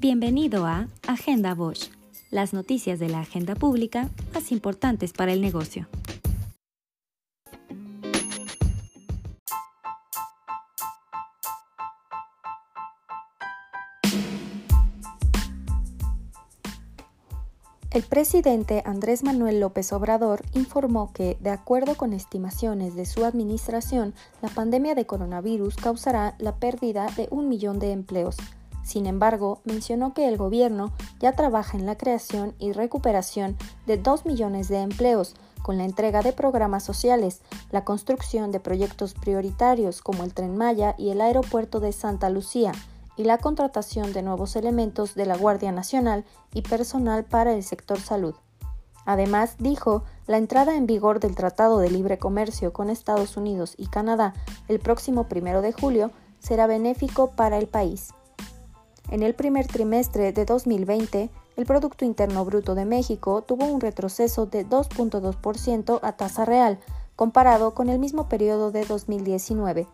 Bienvenido a Agenda Bosch, las noticias de la agenda pública más importantes para el negocio. El presidente Andrés Manuel López Obrador informó que, de acuerdo con estimaciones de su administración, la pandemia de coronavirus causará la pérdida de un millón de empleos. Sin embargo, mencionó que el gobierno ya trabaja en la creación y recuperación de dos millones de empleos, con la entrega de programas sociales, la construcción de proyectos prioritarios como el tren Maya y el aeropuerto de Santa Lucía, y la contratación de nuevos elementos de la Guardia Nacional y personal para el sector salud. Además, dijo, la entrada en vigor del Tratado de Libre Comercio con Estados Unidos y Canadá el próximo primero de julio será benéfico para el país. En el primer trimestre de 2020, el Producto Interno Bruto de México tuvo un retroceso de 2.2% a tasa real, comparado con el mismo periodo de 2019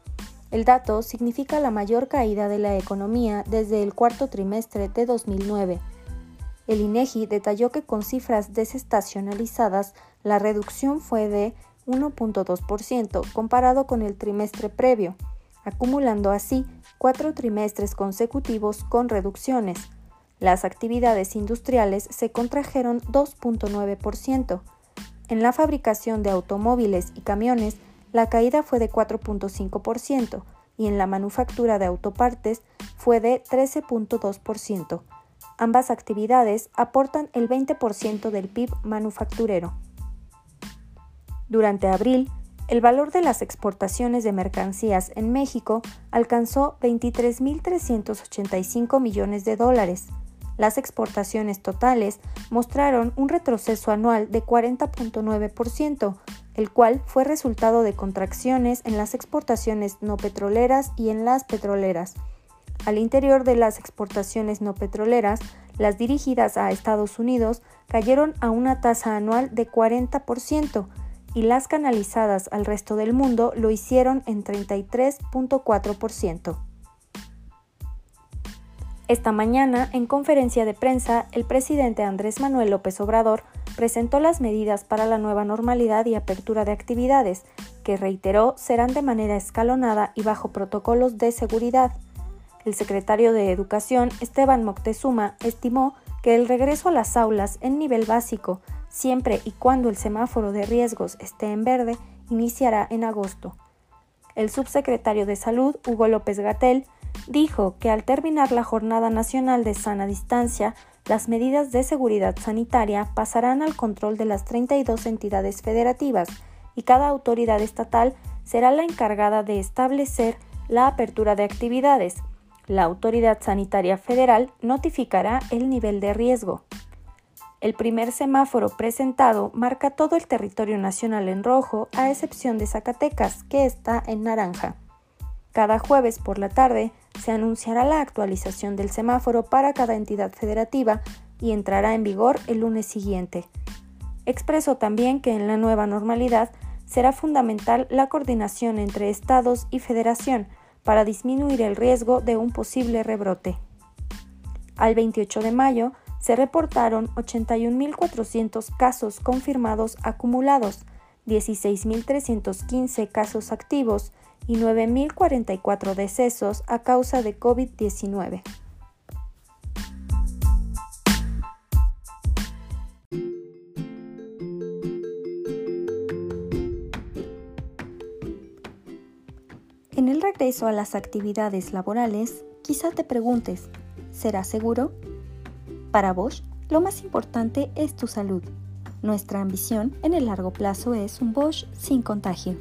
el dato significa la mayor caída de la economía desde el cuarto trimestre de 2009. El INEGI detalló que con cifras desestacionalizadas la reducción fue de 1.2% comparado con el trimestre previo, acumulando así cuatro trimestres consecutivos con reducciones. Las actividades industriales se contrajeron 2.9%. En la fabricación de automóviles y camiones la caída fue de 4.5% y en la manufactura de autopartes fue de 13.2%. Ambas actividades aportan el 20% del PIB manufacturero. Durante abril, el valor de las exportaciones de mercancías en México alcanzó 23.385 millones de dólares. Las exportaciones totales mostraron un retroceso anual de 40.9%, el cual fue resultado de contracciones en las exportaciones no petroleras y en las petroleras. Al interior de las exportaciones no petroleras, las dirigidas a Estados Unidos cayeron a una tasa anual de 40% y las canalizadas al resto del mundo lo hicieron en 33.4%. Esta mañana, en conferencia de prensa, el presidente Andrés Manuel López Obrador presentó las medidas para la nueva normalidad y apertura de actividades, que reiteró serán de manera escalonada y bajo protocolos de seguridad. El secretario de Educación, Esteban Moctezuma, estimó que el regreso a las aulas en nivel básico, siempre y cuando el semáforo de riesgos esté en verde, iniciará en agosto. El subsecretario de Salud, Hugo López Gatel, dijo que al terminar la Jornada Nacional de Sana Distancia, las medidas de seguridad sanitaria pasarán al control de las 32 entidades federativas y cada autoridad estatal será la encargada de establecer la apertura de actividades. La Autoridad Sanitaria Federal notificará el nivel de riesgo. El primer semáforo presentado marca todo el territorio nacional en rojo, a excepción de Zacatecas, que está en naranja. Cada jueves por la tarde se anunciará la actualización del semáforo para cada entidad federativa y entrará en vigor el lunes siguiente. Expresó también que en la nueva normalidad será fundamental la coordinación entre estados y federación para disminuir el riesgo de un posible rebrote. Al 28 de mayo se reportaron 81.400 casos confirmados acumulados, 16.315 casos activos y 9.044 decesos a causa de COVID-19. En el regreso a las actividades laborales, quizá te preguntes, ¿será seguro? Para Bosch, lo más importante es tu salud. Nuestra ambición en el largo plazo es un Bosch sin contagio.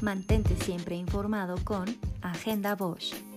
Mantente siempre informado con Agenda Bosch.